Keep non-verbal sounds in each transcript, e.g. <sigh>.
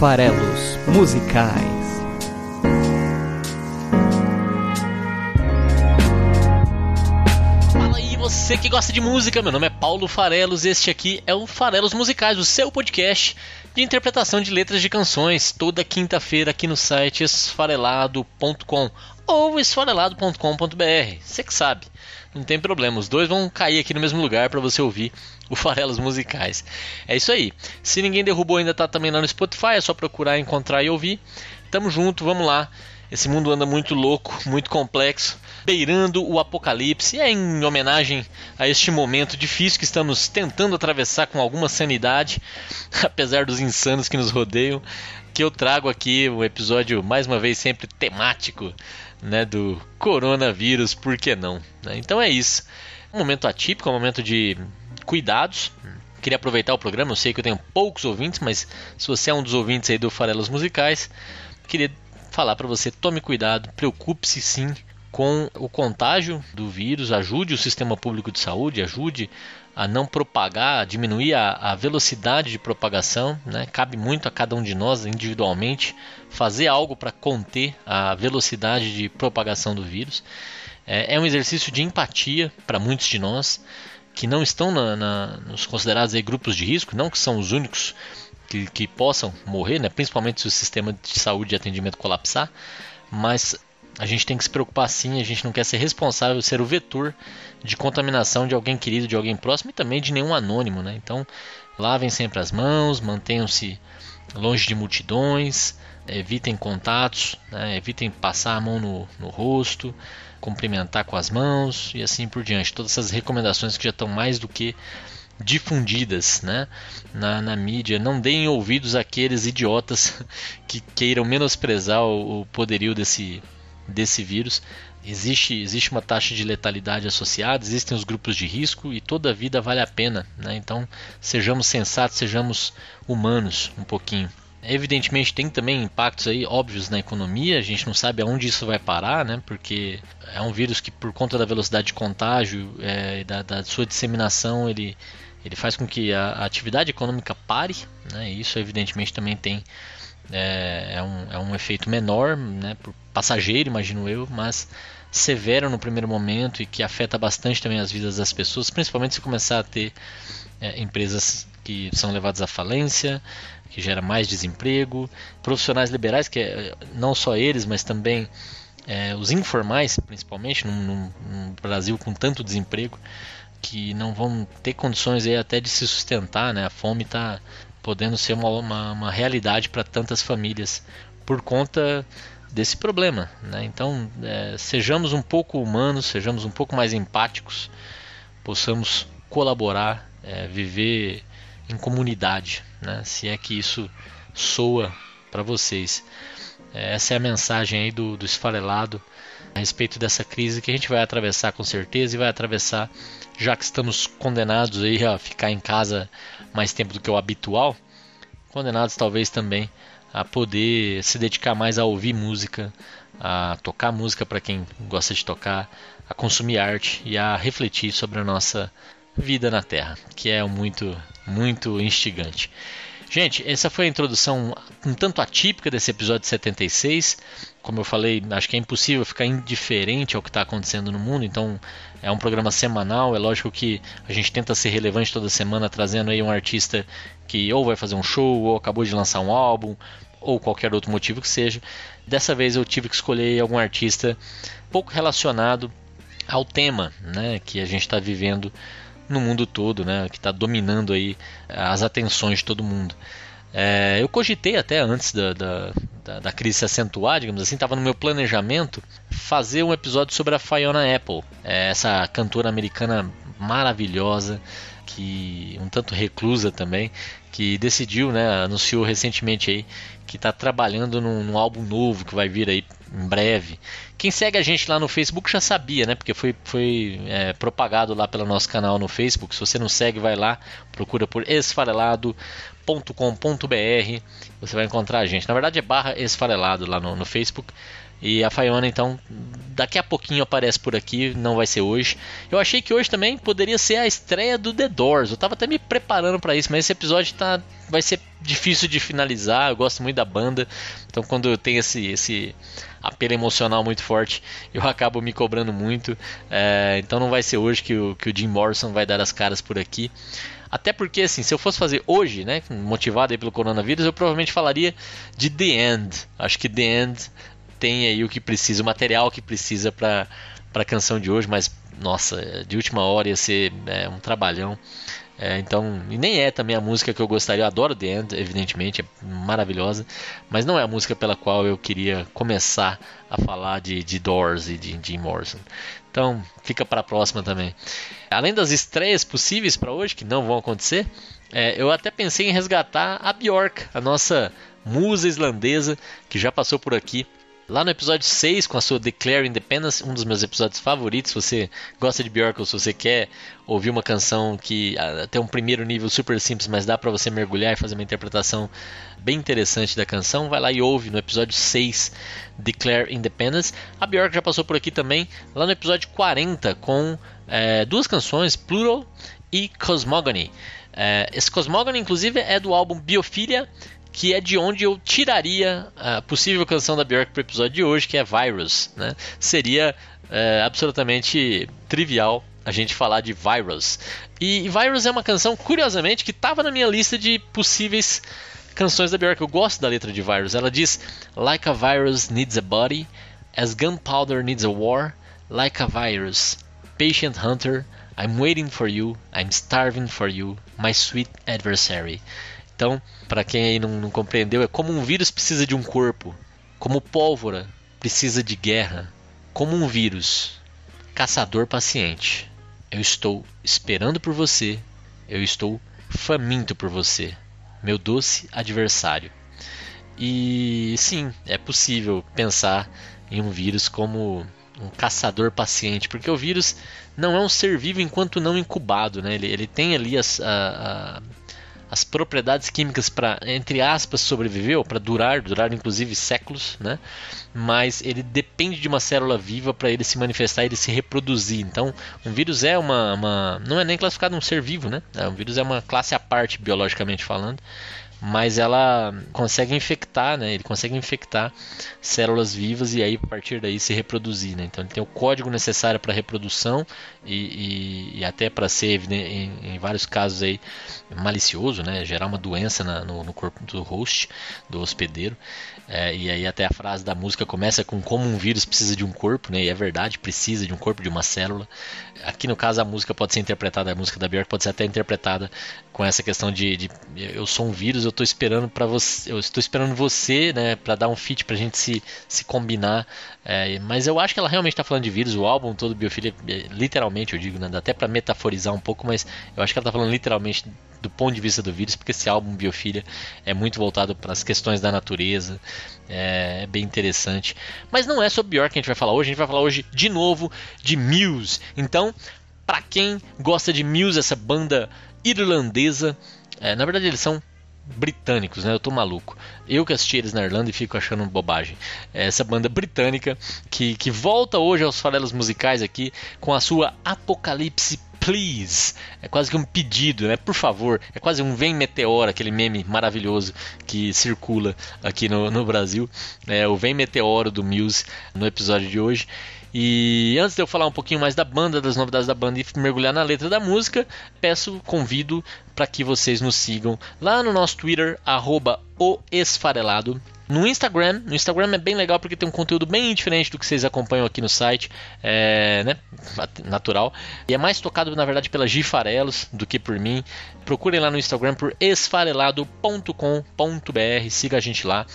farelos musicais. Fala aí, você que gosta de música, meu nome é Paulo Farelos, este aqui é o Farelos Musicais, o seu podcast de interpretação de letras de canções, toda quinta-feira aqui no site esfarelado.com ou esfarelado.com.br, você que sabe, não tem problema, os dois vão cair aqui no mesmo lugar para você ouvir o Farelos Musicais. É isso aí. Se ninguém derrubou ainda tá também lá no Spotify, é só procurar, encontrar e ouvir. Tamo junto, vamos lá. Esse mundo anda muito louco, muito complexo, beirando o apocalipse. É em homenagem a este momento difícil que estamos tentando atravessar com alguma sanidade, <laughs> apesar dos insanos que nos rodeiam, que eu trago aqui um episódio mais uma vez sempre temático, né, do coronavírus, por que não? Né? Então é isso. Um momento atípico, um momento de cuidados. Queria aproveitar o programa, eu sei que eu tenho poucos ouvintes, mas se você é um dos ouvintes aí do Farelos Musicais, queria falar para você, tome cuidado, preocupe-se sim com o contágio do vírus, ajude o sistema público de saúde, ajude a não propagar, a diminuir a, a, velocidade de propagação. Né? Cabe muito a cada um de nós individualmente fazer algo para conter a velocidade de propagação do vírus. É, é um exercício de empatia para muitos de nós que não estão na, na, nos considerados aí, grupos de risco, não que são os únicos que, que possam morrer, né? principalmente se o sistema de saúde e atendimento colapsar, mas a gente tem que se preocupar sim, a gente não quer ser responsável, ser o vetor de contaminação de alguém querido, de alguém próximo e também de nenhum anônimo. Né? Então, lavem sempre as mãos, mantenham-se longe de multidões, evitem contatos, né? evitem passar a mão no, no rosto, cumprimentar com as mãos e assim por diante. Todas essas recomendações que já estão mais do que difundidas né, na, na mídia. Não deem ouvidos àqueles idiotas <laughs> que queiram menosprezar o, o poderio desse, desse vírus. Existe, existe uma taxa de letalidade associada, existem os grupos de risco e toda vida vale a pena. Né? Então sejamos sensatos, sejamos humanos um pouquinho. Evidentemente tem também impactos aí óbvios na economia, a gente não sabe aonde isso vai parar, né? Porque é um vírus que por conta da velocidade de contágio é, e da, da, sua disseminação ele, ele faz com que a, a atividade econômica pare, né? E isso evidentemente também tem é, é, um, é um efeito menor, né? Por passageiro, imagino eu, mas severo no primeiro momento e que afeta bastante também as vidas das pessoas, principalmente se começar a ter é, empresas que são levadas à falência, que gera mais desemprego, profissionais liberais, que é, não só eles, mas também é, os informais, principalmente, num, num, Brasil com tanto desemprego, que não vão ter condições aí até de se sustentar, né? A fome está podendo ser uma, uma, uma realidade para tantas famílias por conta desse problema, né? Então, é, sejamos um pouco humanos, sejamos um pouco mais empáticos, possamos colaborar, é, viver em comunidade, né? se é que isso soa para vocês. É, essa é a mensagem aí do, do esfarelado a respeito dessa crise que a gente vai atravessar com certeza e vai atravessar já que estamos condenados aí a ficar em casa mais tempo do que o habitual, condenados talvez também a poder se dedicar mais a ouvir música, a tocar música para quem gosta de tocar, a consumir arte e a refletir sobre a nossa vida na Terra, que é muito, muito instigante. Gente, essa foi a introdução um tanto atípica desse episódio 76. Como eu falei, acho que é impossível ficar indiferente ao que está acontecendo no mundo, então é um programa semanal. É lógico que a gente tenta ser relevante toda semana, trazendo aí um artista que ou vai fazer um show, ou acabou de lançar um álbum, ou qualquer outro motivo que seja. Dessa vez eu tive que escolher algum artista pouco relacionado ao tema né, que a gente está vivendo no mundo todo, né, que está dominando aí as atenções de todo mundo. É, eu cogitei até antes da, da, da, da, crise se acentuar, digamos assim, estava no meu planejamento fazer um episódio sobre a Fiona Apple, é, essa cantora americana maravilhosa, que um tanto reclusa também, que decidiu, né, anunciou recentemente aí que está trabalhando num, num, álbum novo que vai vir aí em breve. Quem segue a gente lá no Facebook já sabia, né? Porque foi, foi é, propagado lá pelo nosso canal no Facebook. Se você não segue, vai lá, procura por esfarelado.com.br. Você vai encontrar a gente. Na verdade é barra esfarelado lá no, no Facebook. E a Fiona, então, daqui a pouquinho aparece por aqui, não vai ser hoje. Eu achei que hoje também poderia ser a estreia do The Doors. Eu estava até me preparando para isso, mas esse episódio tá, vai ser difícil de finalizar. Eu gosto muito da banda, então quando tem esse esse apelo emocional muito forte, eu acabo me cobrando muito. É, então não vai ser hoje que o, que o Jim Morrison vai dar as caras por aqui. Até porque, assim, se eu fosse fazer hoje, né, motivado pelo coronavírus, eu provavelmente falaria de The End. Acho que The End tem aí o que precisa, o material que precisa para a canção de hoje, mas nossa, de última hora ia ser é, um trabalhão. É, então, e nem é também a música que eu gostaria. Eu adoro The End, evidentemente, é maravilhosa, mas não é a música pela qual eu queria começar a falar de, de Doors e de Jim Morrison. Então, fica para a próxima também. Além das estreias possíveis para hoje, que não vão acontecer, é, eu até pensei em resgatar a Bjork, a nossa musa islandesa, que já passou por aqui Lá no episódio 6, com a sua Declare Independence, um dos meus episódios favoritos, se você gosta de Björk ou se você quer ouvir uma canção que uh, tem um primeiro nível super simples, mas dá para você mergulhar e fazer uma interpretação bem interessante da canção, vai lá e ouve no episódio 6, Declare Independence. A Björk já passou por aqui também, lá no episódio 40, com é, duas canções, Plural e Cosmogony. É, esse Cosmogony, inclusive, é do álbum Biophilia, que é de onde eu tiraria a possível canção da Björk para o episódio de hoje, que é Virus. Né? Seria é, absolutamente trivial a gente falar de Virus. E Virus é uma canção, curiosamente, que estava na minha lista de possíveis canções da Björk. Eu gosto da letra de Virus. Ela diz: Like a virus needs a body, as gunpowder needs a war, like a virus, patient hunter, I'm waiting for you, I'm starving for you, my sweet adversary. Então, para quem aí não, não compreendeu, é como um vírus precisa de um corpo, como pólvora precisa de guerra, como um vírus, caçador paciente. Eu estou esperando por você, eu estou faminto por você, meu doce adversário. E sim, é possível pensar em um vírus como um caçador paciente, porque o vírus não é um ser vivo enquanto não incubado, né? ele, ele tem ali as, a, a as propriedades químicas para, entre aspas, sobreviver, ou para durar, durar inclusive séculos, né? mas ele depende de uma célula viva para ele se manifestar, ele se reproduzir. Então, um vírus é uma, uma, não é nem classificado um ser vivo, né? Um vírus é uma classe à parte biologicamente falando mas ela consegue infectar, né? Ele consegue infectar células vivas e aí a partir daí se reproduzir, né? Então ele tem o código necessário para reprodução e, e, e até para ser em, em, vários casos aí malicioso, né? Gerar uma doença na, no, no, corpo do host, do hospedeiro. É, e aí até a frase da música começa com como um vírus precisa de um corpo, né? E é verdade, precisa de um corpo, de uma célula. Aqui no caso a música pode ser interpretada, a música da Björk pode ser até interpretada com essa questão de, de eu sou um vírus, eu estou esperando para você, eu estou esperando você, né, para dar um fit para a gente se, se combinar. É, mas eu acho que ela realmente está falando de vírus. O álbum todo Biofilia, é, literalmente eu digo, né, dá até para metaforizar um pouco, mas eu acho que ela está falando literalmente do ponto de vista do vírus, porque esse álbum Biofilia é muito voltado para as questões da natureza, é, é, bem interessante. Mas não é sobre Björk que a gente vai falar hoje, a gente vai falar hoje de novo de Muse. Então, para quem gosta de Muse, essa banda irlandesa, é, na verdade eles são britânicos, né? Eu tô maluco. Eu que assisti eles na Irlanda e fico achando bobagem. É essa banda britânica que, que volta hoje aos farelos musicais aqui com a sua Apocalipse Please. É quase que um pedido, né? Por favor. É quase um Vem Meteoro, aquele meme maravilhoso que circula aqui no, no Brasil. É o Vem Meteoro do Muse no episódio de hoje. E antes de eu falar um pouquinho mais da banda, das novidades da banda e mergulhar na letra da música, peço, convido para que vocês nos sigam lá no nosso Twitter, arroba o Esfarelado. No Instagram, no Instagram é bem legal porque tem um conteúdo bem diferente do que vocês acompanham aqui no site, é, né, natural. E é mais tocado na verdade pela Gifarelos do que por mim. Procurem lá no Instagram por esfarelado.com.br, siga a gente lá.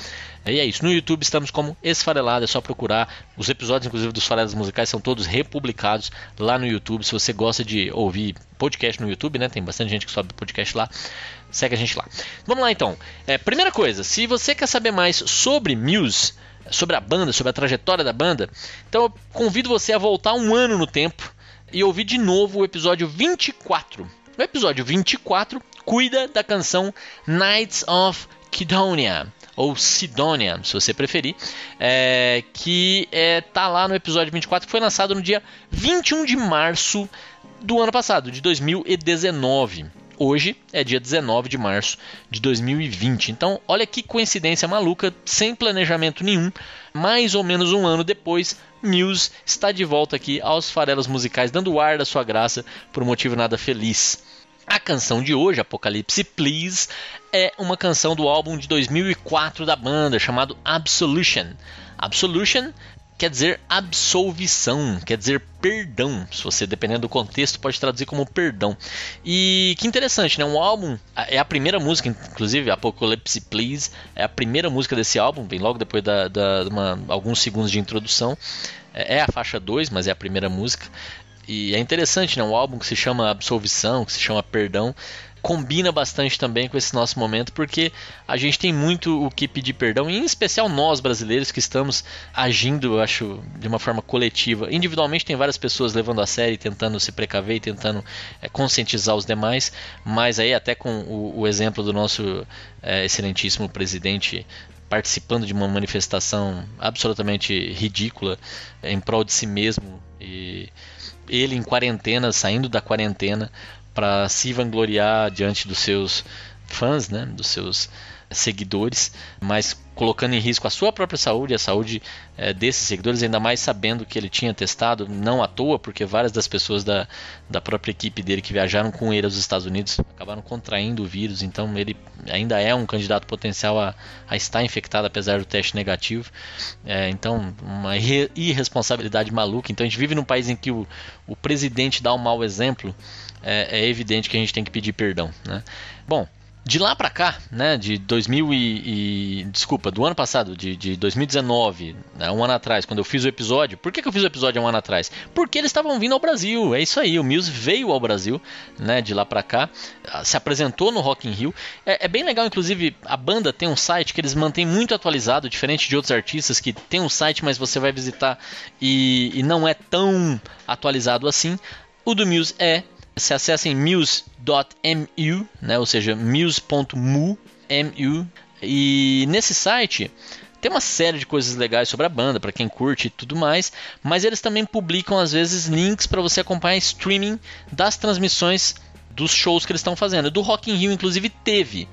E é isso. No YouTube estamos como Esfarelado, é só procurar. Os episódios, inclusive, dos Farelas Musicais são todos republicados lá no YouTube. Se você gosta de ouvir podcast no YouTube, né? Tem bastante gente que sobe podcast lá. Segue a gente lá. Vamos lá então. É, primeira coisa, se você quer saber mais sobre Muse, sobre a banda, sobre a trajetória da banda, então eu convido você a voltar um ano no tempo e ouvir de novo o episódio 24. O episódio 24 cuida da canção Nights of Kidonia ou Sidonia, se você preferir, é, que é, tá lá no episódio 24, que foi lançado no dia 21 de março do ano passado, de 2019. Hoje é dia 19 de março de 2020. Então, olha que coincidência maluca, sem planejamento nenhum. Mais ou menos um ano depois, Muse está de volta aqui aos farelos musicais, dando ar da sua graça por um motivo nada feliz. A canção de hoje, Apocalipse Please, é uma canção do álbum de 2004 da banda chamado Absolution. Absolution quer dizer absolvição, quer dizer perdão. Se você, dependendo do contexto, pode traduzir como perdão. E que interessante, né? Um álbum, é a primeira música, inclusive, Apocalypse Please, é a primeira música desse álbum, vem logo depois da, da alguns segundos de introdução. É, é a faixa 2, mas é a primeira música. E é interessante, né? Um álbum que se chama Absolvição, que se chama Perdão, combina bastante também com esse nosso momento, porque a gente tem muito o que pedir perdão, e em especial nós brasileiros que estamos agindo, eu acho, de uma forma coletiva. Individualmente tem várias pessoas levando a sério, tentando se precaver e tentando é, conscientizar os demais, mas aí até com o, o exemplo do nosso é, excelentíssimo presidente participando de uma manifestação absolutamente ridícula em prol de si mesmo e ele em quarentena, saindo da quarentena para se vangloriar diante dos seus fãs, né, dos seus seguidores, mas colocando em risco a sua própria saúde a saúde é, desses seguidores, ainda mais sabendo que ele tinha testado, não à toa, porque várias das pessoas da, da própria equipe dele que viajaram com ele aos Estados Unidos acabaram contraindo o vírus, então ele ainda é um candidato potencial a, a estar infectado, apesar do teste negativo. É, então, uma irresponsabilidade maluca. Então, a gente vive num país em que o, o presidente dá um mau exemplo é, é evidente que a gente tem que pedir perdão. Né? Bom, de lá para cá, né, de 2000 e, e, desculpa, do ano passado, de, de 2019, né, um ano atrás, quando eu fiz o episódio, por que, que eu fiz o episódio um ano atrás? Porque eles estavam vindo ao Brasil, é isso aí, o Muse veio ao Brasil, né, de lá para cá, se apresentou no Rock in Rio, é, é, bem legal, inclusive, a banda tem um site que eles mantêm muito atualizado, diferente de outros artistas que tem um site, mas você vai visitar e, e não é tão atualizado assim, o do Muse é se acessem muse.mu, né, ou seja, muse.mu, mu, e nesse site tem uma série de coisas legais sobre a banda, para quem curte e tudo mais, mas eles também publicam às vezes links para você acompanhar streaming das transmissões dos shows que eles estão fazendo. Do Rock in Rio, inclusive, teve.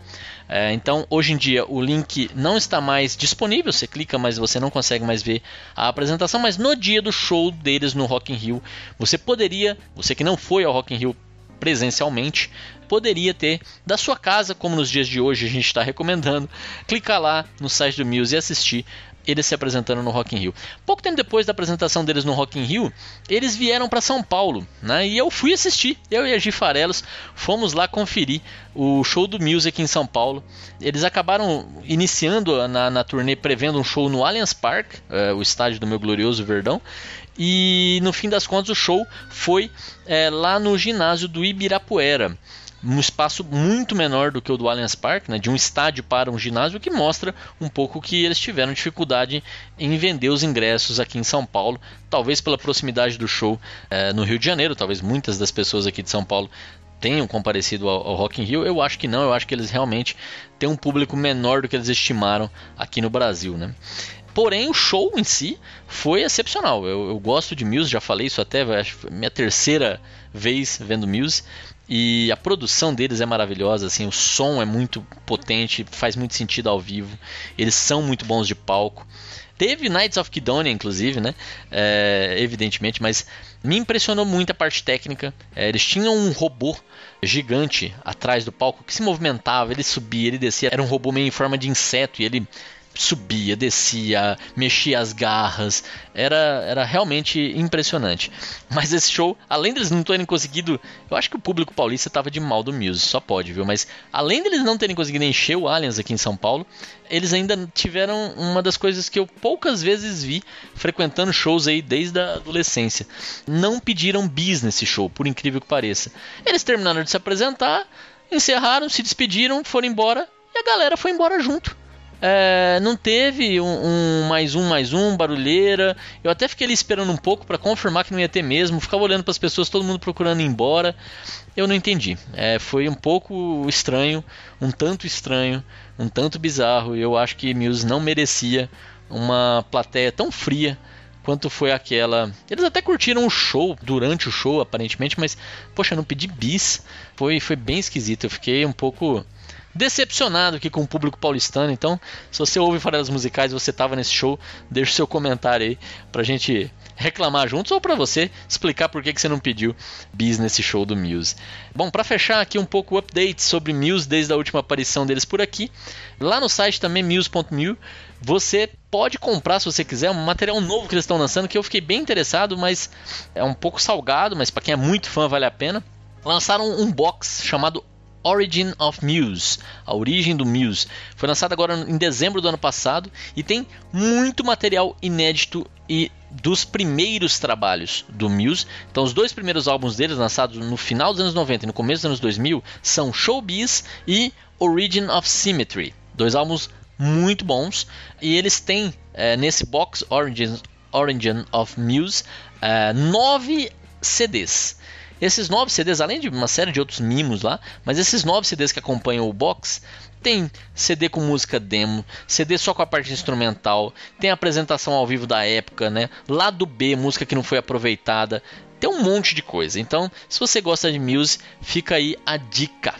É, então, hoje em dia, o link não está mais disponível. Você clica, mas você não consegue mais ver a apresentação. Mas no dia do show deles no Rock in Rio, você poderia, você que não foi ao Rock in Rio presencialmente, poderia ter da sua casa, como nos dias de hoje a gente está recomendando, clicar lá no site do Muse e assistir eles se apresentando no Rock in Rio. Pouco tempo depois da apresentação deles no Rock in Rio, eles vieram para São Paulo, né? E eu fui assistir. Eu e a Gifarelos fomos lá conferir o show do Music em São Paulo. Eles acabaram iniciando na, na turnê prevendo um show no Allianz Park, é, o estádio do meu glorioso Verdão. E no fim das contas o show foi é, lá no ginásio do Ibirapuera um espaço muito menor do que o do Allianz Parque, né, de um estádio para um ginásio, que mostra um pouco que eles tiveram dificuldade em vender os ingressos aqui em São Paulo, talvez pela proximidade do show é, no Rio de Janeiro, talvez muitas das pessoas aqui de São Paulo tenham comparecido ao, ao Rock in Rio, eu acho que não, eu acho que eles realmente têm um público menor do que eles estimaram aqui no Brasil, né? Porém, o show em si foi excepcional. Eu, eu gosto de Muse, já falei isso até, acho minha terceira vez vendo Muse. E a produção deles é maravilhosa, assim, o som é muito potente, faz muito sentido ao vivo. Eles são muito bons de palco. Teve Knights of Kidonia, inclusive, né? É, evidentemente, mas me impressionou muito a parte técnica. É, eles tinham um robô gigante atrás do palco que se movimentava, ele subia, ele descia. Era um robô meio em forma de inseto e ele subia, descia, mexia as garras, era, era realmente impressionante. Mas esse show, além deles não terem conseguido, eu acho que o público paulista estava de mal do Muse, só pode, viu? Mas além deles não terem conseguido encher o Allianz aqui em São Paulo, eles ainda tiveram uma das coisas que eu poucas vezes vi frequentando shows aí desde a adolescência. Não pediram bis nesse show, por incrível que pareça. Eles terminaram de se apresentar, encerraram, se despediram, foram embora e a galera foi embora junto é, não teve um, um, mais um, mais um, barulheira. Eu até fiquei ali esperando um pouco para confirmar que não ia ter mesmo. Ficava olhando para as pessoas, todo mundo procurando ir embora. Eu não entendi. É, foi um pouco estranho, um tanto estranho, um tanto bizarro. Eu acho que Muse não merecia uma plateia tão fria quanto foi aquela. Eles até curtiram o show durante o show, aparentemente, mas, poxa, não pedi bis. Foi, foi bem esquisito. Eu fiquei um pouco decepcionado aqui com o público paulistano. Então, se você ouve farelas musicais e você estava nesse show, deixe seu comentário aí pra gente reclamar juntos ou para você explicar por que, que você não pediu bis nesse show do Muse. Bom, para fechar aqui um pouco o update sobre Muse desde a última aparição deles por aqui, lá no site também muse.me você pode comprar se você quiser um material novo que eles estão lançando que eu fiquei bem interessado, mas é um pouco salgado, mas para quem é muito fã vale a pena. Lançaram um box chamado Origin of Muse, a origem do Muse. Foi lançado agora em dezembro do ano passado e tem muito material inédito e dos primeiros trabalhos do Muse. Então, os dois primeiros álbuns deles, lançados no final dos anos 90 e no começo dos anos 2000, são Showbiz e Origin of Symmetry. Dois álbuns muito bons e eles têm é, nesse box Origin, Origin of Muse é, nove CDs. Esses nove CDs, além de uma série de outros mimos lá, mas esses nove CDs que acompanham o box tem CD com música demo, CD só com a parte instrumental, tem apresentação ao vivo da época, né? Lado B, música que não foi aproveitada, tem um monte de coisa. Então, se você gosta de Muse, fica aí a dica.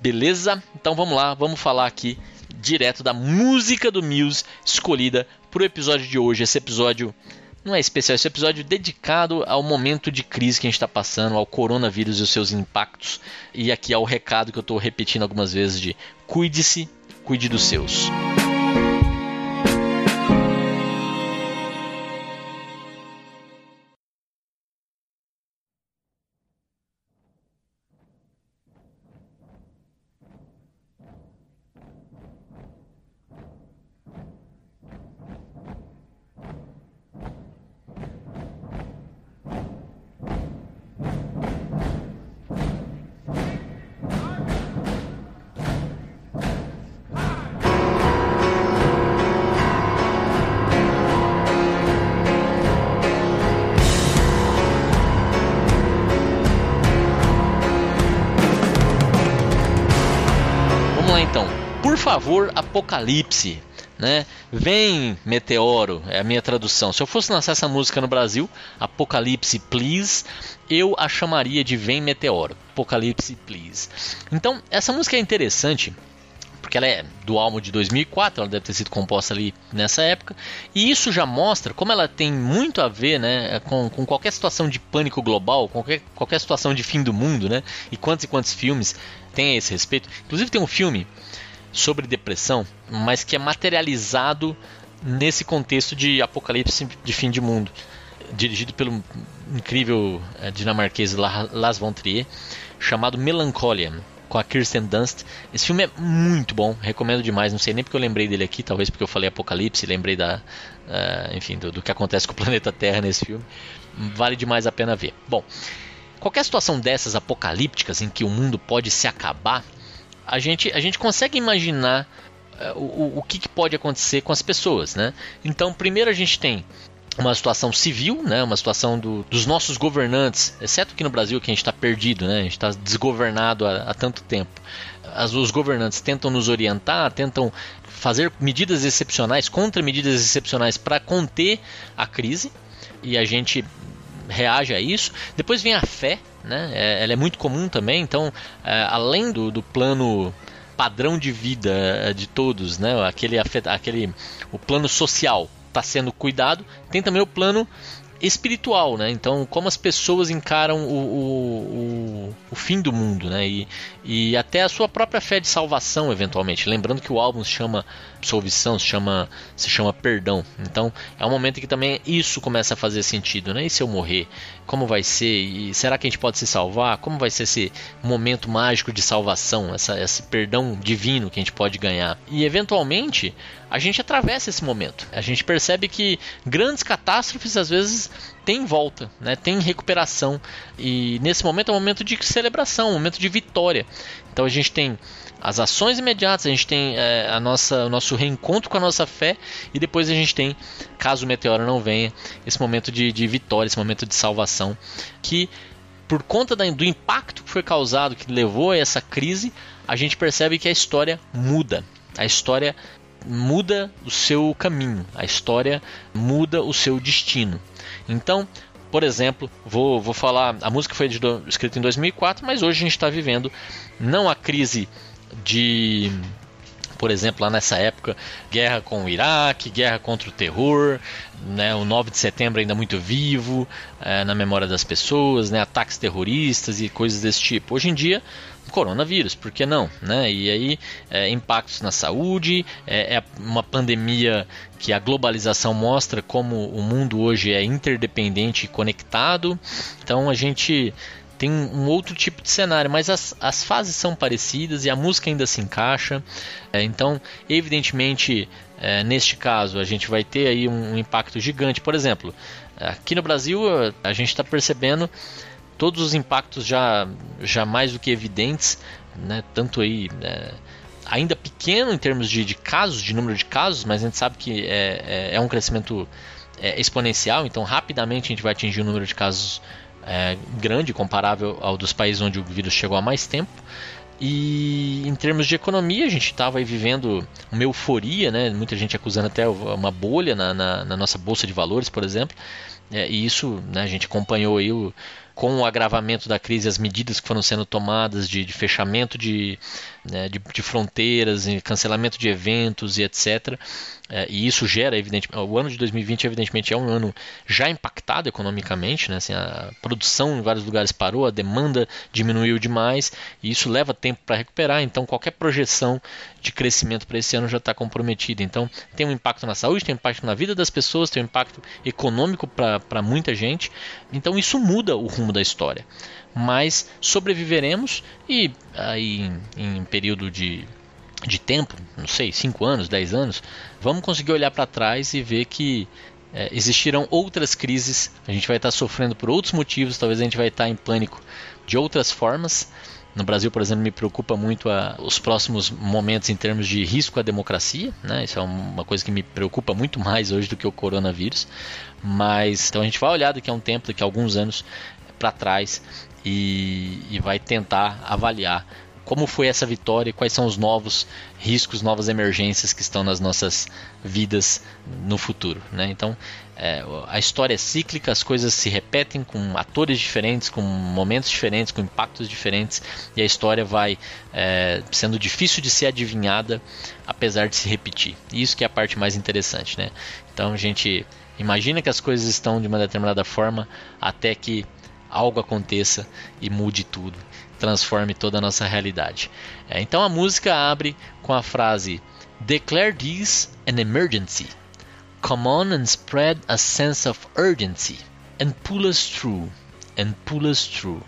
Beleza? Então vamos lá, vamos falar aqui direto da música do Muse escolhida para o episódio de hoje. Esse episódio não é especial, esse episódio é dedicado ao momento de crise que a gente está passando, ao coronavírus e os seus impactos. E aqui é o recado que eu estou repetindo algumas vezes de cuide-se, cuide dos seus. Favor, Apocalipse. Né? Vem meteoro, é a minha tradução. Se eu fosse lançar essa música no Brasil, Apocalipse Please, eu a chamaria de Vem Meteoro, Apocalipse Please. Então, essa música é interessante porque ela é do álbum de 2004, ela deve ter sido composta ali nessa época, e isso já mostra como ela tem muito a ver né, com, com qualquer situação de pânico global, qualquer, qualquer situação de fim do mundo, né, e quantos e quantos filmes tem a esse respeito. Inclusive tem um filme sobre depressão, mas que é materializado nesse contexto de apocalipse de fim de mundo, dirigido pelo incrível eh, dinamarquês Lars von Trier, chamado Melancholia, com a Kirsten Dunst. Esse filme é muito bom, recomendo demais. Não sei nem porque eu lembrei dele aqui, talvez porque eu falei Apocalipse, lembrei da, uh, enfim, do, do que acontece com o planeta Terra nesse filme. Vale demais a pena ver. Bom, qualquer situação dessas apocalípticas em que o mundo pode se acabar, a gente, a gente consegue imaginar uh, o, o que, que, pode acontecer com as pessoas, né? Então, primeiro a gente tem uma situação civil, né? Uma situação do, dos nossos governantes, exceto aqui no Brasil que a gente está perdido, né? A gente está desgovernado há, há, tanto tempo. As, os governantes tentam nos orientar, tentam fazer medidas excepcionais, contra medidas excepcionais para conter a crise e a gente reage a isso. Depois vem a fé, né? É, ela é muito comum também, então, é, além do, do plano padrão de vida é, de todos, né? Aquele, aquele o plano social está sendo cuidado, tem também o plano espiritual, né? Então, como as pessoas encaram o, o, o, o, fim do mundo, né? E, e até a sua própria fé de salvação, eventualmente. Lembrando que o álbum se chama absolvição, se chama, se chama perdão. Então, é um momento que também isso começa a fazer sentido, né? E se eu morrer? Como vai ser? E será que a gente pode se salvar? Como vai ser esse momento mágico de salvação, essa, esse perdão divino que a gente pode ganhar? E, eventualmente, a gente atravessa esse momento. A gente percebe que grandes catástrofes às vezes têm volta, né? tem recuperação. E nesse momento é um momento de celebração, um momento de vitória. Então a gente tem as ações imediatas, a gente tem é, a nossa, o nosso reencontro com a nossa fé e depois a gente tem, caso o meteoro não venha, esse momento de, de vitória, esse momento de salvação que por conta do impacto que foi causado, que levou a essa crise, a gente percebe que a história muda. A história muda o seu caminho, a história muda o seu destino. Então, por exemplo, vou, vou falar, a música foi escrita em 2004, mas hoje a gente está vivendo não a crise de por exemplo, lá nessa época, guerra com o Iraque, guerra contra o terror, né, o 9 de setembro ainda muito vivo é, na memória das pessoas, né, ataques terroristas e coisas desse tipo. Hoje em dia, coronavírus, por que não? Né? E aí, é, impactos na saúde, é, é, uma pandemia que a globalização mostra como o mundo hoje é interdependente e conectado. Então a gente tem um outro tipo de cenário, mas as, as fases são parecidas e a música ainda se encaixa. É, então, evidentemente, é, neste caso, a gente vai ter aí um, um, impacto gigante. Por exemplo, aqui no Brasil, a gente está percebendo todos os impactos já, já mais do que evidentes, né? tanto aí. É, ainda pequeno em termos de, de, casos, de número de casos, mas a gente sabe que é, é, é um crescimento é, exponencial, então rapidamente a gente vai atingir o número de casos é, grande, comparável ao dos países onde o vírus chegou há mais tempo. E em termos de economia, a gente estava vivendo uma euforia, né? muita gente acusando até uma bolha na, na, na nossa bolsa de valores, por exemplo. É, e isso né, a gente acompanhou aí o, com o agravamento da crise, as medidas que foram sendo tomadas de, de fechamento de, né, de, de, fronteiras, cancelamento de eventos e etc. É, e isso gera, evidentemente, o ano de 2020, evidentemente, é um ano já impactado economicamente, né? Assim, a produção em vários lugares parou, a demanda diminuiu demais, e isso leva tempo para recuperar. Então, qualquer projeção de crescimento para esse ano já está comprometida. Então, tem um impacto na saúde, tem um impacto na vida das pessoas, tem um impacto econômico para muita gente. Então, isso muda o rumo da história. Mas sobreviveremos e aí em, em período de de tempo, não sei, 5 anos, 10 anos, vamos conseguir olhar para trás e ver que é, existirão outras crises, a gente vai estar sofrendo por outros motivos, talvez a gente vai estar em pânico de outras formas. No Brasil, por exemplo, me preocupa muito a, os próximos momentos em termos de risco à democracia, né? Isso é uma coisa que me preocupa muito mais hoje do que o coronavírus. Mas então a gente vai olhar daqui a um tempo, daqui a alguns anos para trás e, e vai tentar avaliar como foi essa vitória e quais são os novos riscos, novas emergências que estão nas nossas vidas no futuro. Né? Então, é, a história é cíclica, as coisas se repetem com atores diferentes, com momentos diferentes, com impactos diferentes, e a história vai é, sendo difícil de ser adivinhada, apesar de se repetir. E isso que é a parte mais interessante. Né? Então, a gente imagina que as coisas estão de uma determinada forma até que algo aconteça e mude tudo transforme toda a nossa realidade. É, então a música abre com a frase Declare this an emergency. Come on and spread a sense of urgency and pull us through and pull us through.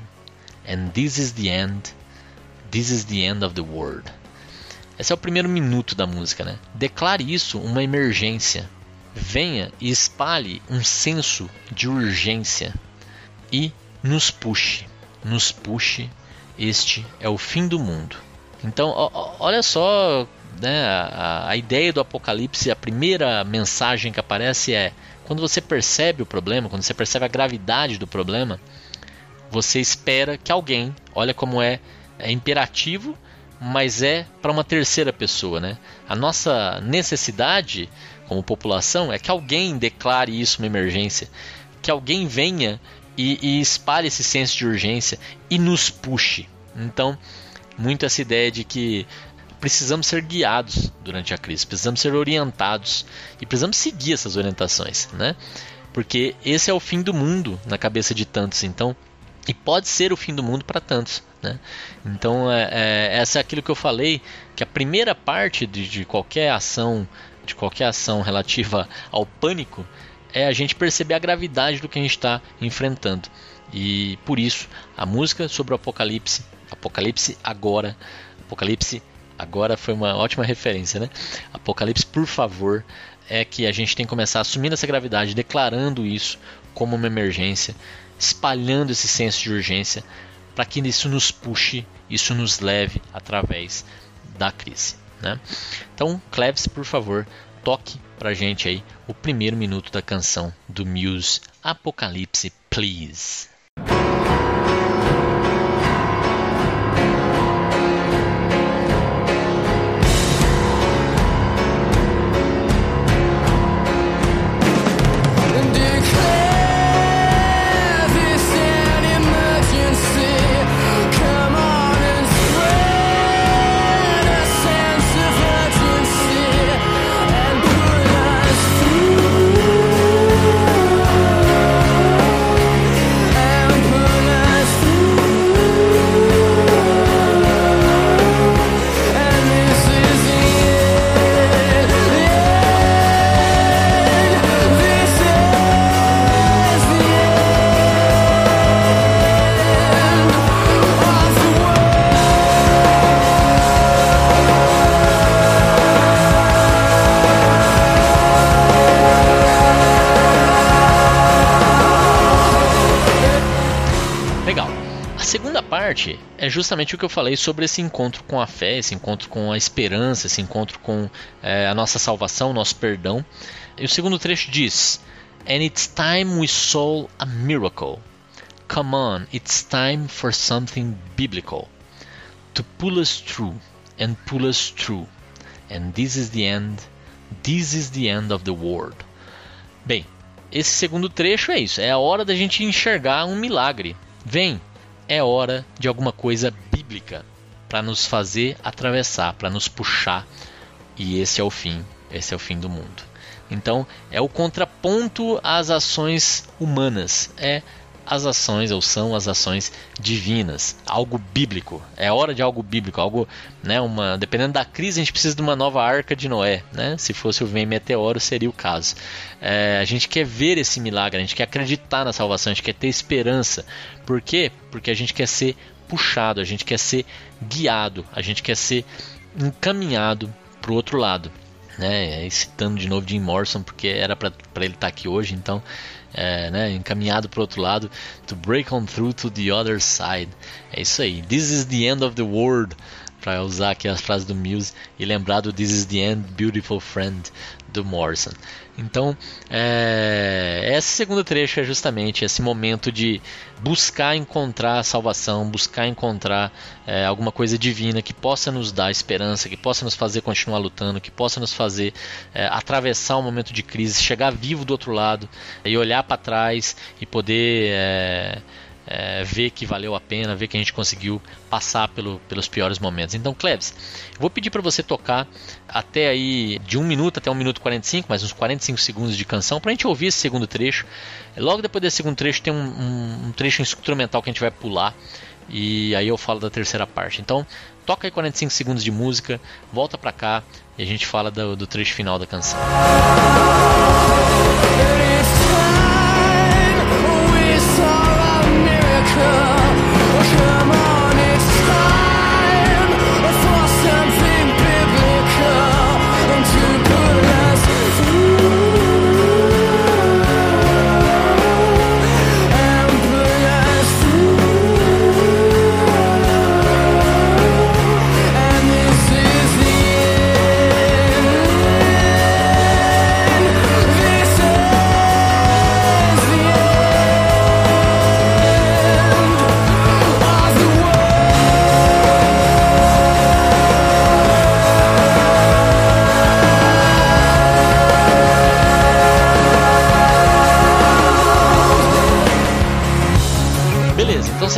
And this is the end. This is the end of the world. Esse é o primeiro minuto da música, né? Declare isso uma emergência. Venha e espalhe um senso de urgência e nos puxe, nos puxe este é o fim do mundo. Então, olha só né, a, a, ideia do Apocalipse, a primeira mensagem que aparece é: quando você percebe o problema, quando você percebe a gravidade do problema, você espera que alguém, olha como é, é imperativo, mas é para uma terceira pessoa. Né? A nossa necessidade como população é que alguém declare isso uma emergência, que alguém venha e, e espalhe esse senso de urgência e nos puxe. Então, muito essa ideia de que precisamos ser guiados durante a crise, precisamos ser orientados e precisamos seguir essas orientações, né? Porque esse é o fim do mundo na cabeça de tantos, então, e pode ser o fim do mundo para tantos, né? Então, é, é, essa é aquilo que eu falei, que a primeira parte de, de qualquer ação, de qualquer ação relativa ao pânico, é a gente perceber a gravidade do que a gente está enfrentando. E por isso, a música sobre o Apocalipse, Apocalipse agora, Apocalipse agora foi uma ótima referência, né? Apocalipse, por favor, é que a gente tem que começar assumindo essa gravidade, declarando isso como uma emergência, espalhando esse senso de urgência, para que isso nos puxe, isso nos leve através da crise. Né? Então, Cleves, por favor, toque pra gente aí o primeiro minuto da canção do Muse Apocalipse Please. Parte é justamente o que eu falei sobre esse encontro com a fé, esse encontro com a esperança, esse encontro com é, a nossa salvação, nosso perdão. E o segundo trecho diz: And it's time we saw a miracle. Come on, it's time for something biblical to pull us through and pull us through. And this is the end. This is the end of the world. Bem, esse segundo trecho é isso. É a hora da gente enxergar um milagre. Vem, é hora de alguma coisa bíblica para nos fazer atravessar, para nos puxar. E esse é o fim. Esse é o fim do mundo. Então, é o contraponto às ações humanas. É as ações ou são as ações divinas, algo bíblico. É hora de algo bíblico, algo, né, uma, dependendo da crise, a gente precisa de uma nova arca de Noé, né? Se fosse o vem meteoro, seria o caso. É, a gente quer ver esse milagre, a gente quer acreditar na salvação, a gente quer ter esperança. Por quê? Porque a gente quer ser puxado, a gente quer ser guiado, a gente quer ser encaminhado para o outro lado. Né, citando de novo Jim Morrison, porque era para ele estar tá aqui hoje, então é, né, encaminhado para o outro lado, to break on through to the other side. É isso aí. This is the end of the world, para usar aqui as frases do Muse e lembrar do This is the end, beautiful friend do Morrison. Então, é, esse segundo trecho é justamente esse momento de buscar encontrar salvação, buscar encontrar é, alguma coisa divina que possa nos dar esperança, que possa nos fazer continuar lutando, que possa nos fazer é, atravessar um momento de crise, chegar vivo do outro lado e olhar para trás e poder é, ver que valeu a pena, ver que a gente conseguiu passar pelo, pelos piores momentos. Então, Klebs, vou pedir para você tocar até aí de 1 minuto até 1 minuto e 45, mais uns 45 segundos de canção, para a gente ouvir esse segundo trecho. Logo depois desse segundo trecho tem um, um, trecho instrumental que a gente vai pular e aí eu falo da terceira parte. Então, toca aí 45 segundos de música, volta para cá e a gente fala do, do trecho final da canção. Ocean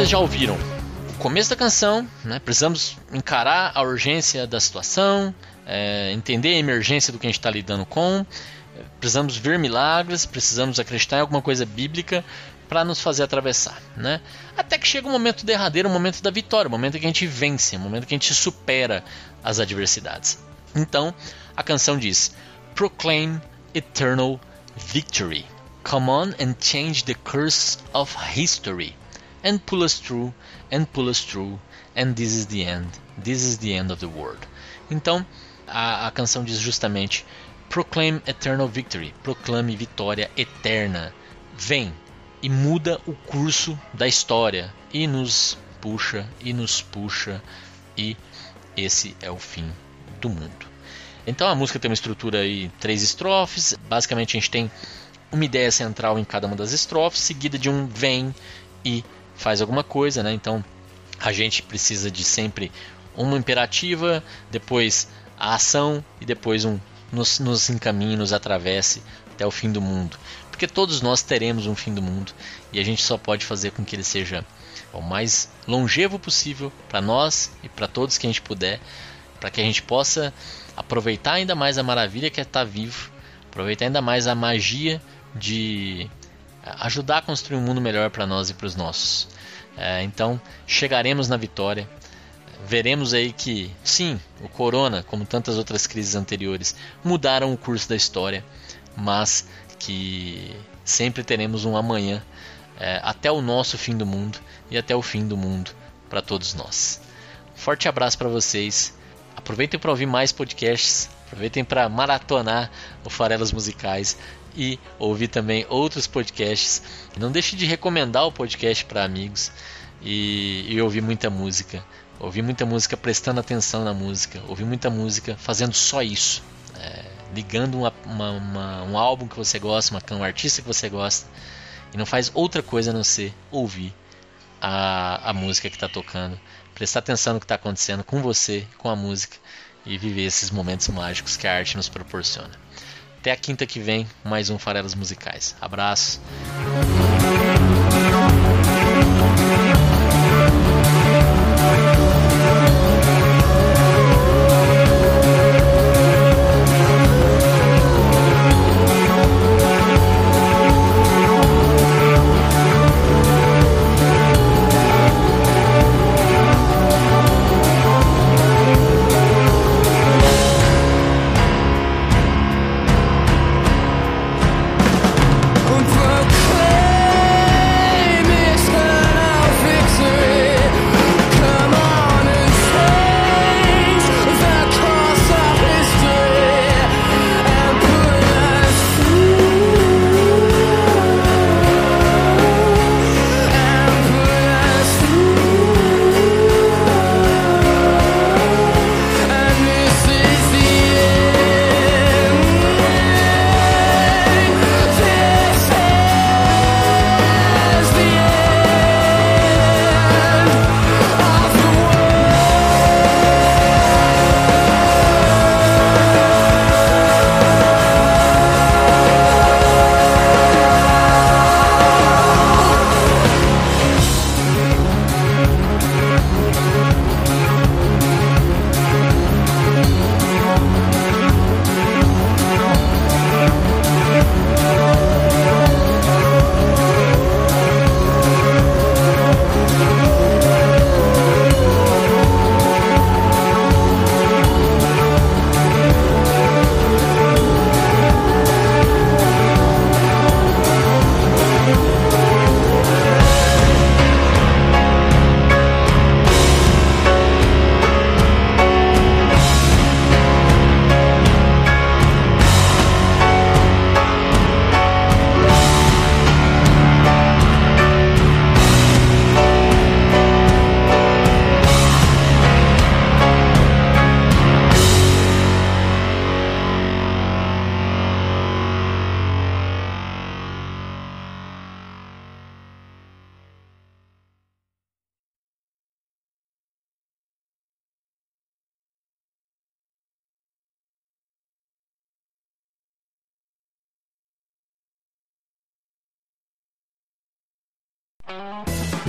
vocês já ouviram o começo da canção, né? precisamos encarar a urgência da situação, é, entender a emergência do que a gente está lidando com, precisamos ver milagres, precisamos acreditar em alguma coisa bíblica para nos fazer atravessar, né? Até que chega o momento derradeiro, o momento da vitória, o momento que a gente vence, o momento que a gente supera as adversidades. Então, a canção diz: Proclaim eternal victory. Come on and change the curse of history and pull us through, and pull us through, and this is the end, this is the end of the world. Então, a, a canção diz justamente: Proclaim eternal victory, proclame vitória eterna. Vem e muda o curso da história e nos puxa e nos puxa e esse é o fim do mundo. Então a música tem uma estrutura aí três estrofes. Basicamente a gente tem uma ideia central em cada uma das estrofes, seguida de um vem e faz alguma coisa, né? Então a gente precisa de sempre uma imperativa, depois a ação e depois um nos, nos encaminhe, nos atravesse até o fim do mundo. Porque todos nós teremos um fim do mundo e a gente só pode fazer com que ele seja o mais longevo possível para nós e para todos que a gente puder, para que a gente possa aproveitar ainda mais a maravilha que é estar vivo, aproveitar ainda mais a magia de ajudar a construir um mundo melhor para nós e para os nossos. É, então chegaremos na vitória. Veremos aí que sim, o corona, como tantas outras crises anteriores, mudaram o curso da história, mas que sempre teremos um amanhã é, até o nosso fim do mundo e até o fim do mundo para todos nós. Forte abraço para vocês. Aproveitem para ouvir mais podcasts. Aproveitem para maratonar o Farelas Musicais e ouvir também outros podcasts. Não deixe de recomendar o podcast para amigos. e, e ouvir muita música. Ouvir muita música prestando atenção na música. Ouvir muita música fazendo só isso. É, ligando uma, uma, uma, um álbum que você gosta, uma, um artista que você gosta. E não faz outra coisa a não ser ouvir a, a música que está tocando. Prestar atenção no que está acontecendo com você, com a música. E viver esses momentos mágicos que a arte nos proporciona. Até a quinta que vem, mais um Farelas Musicais. Abraço.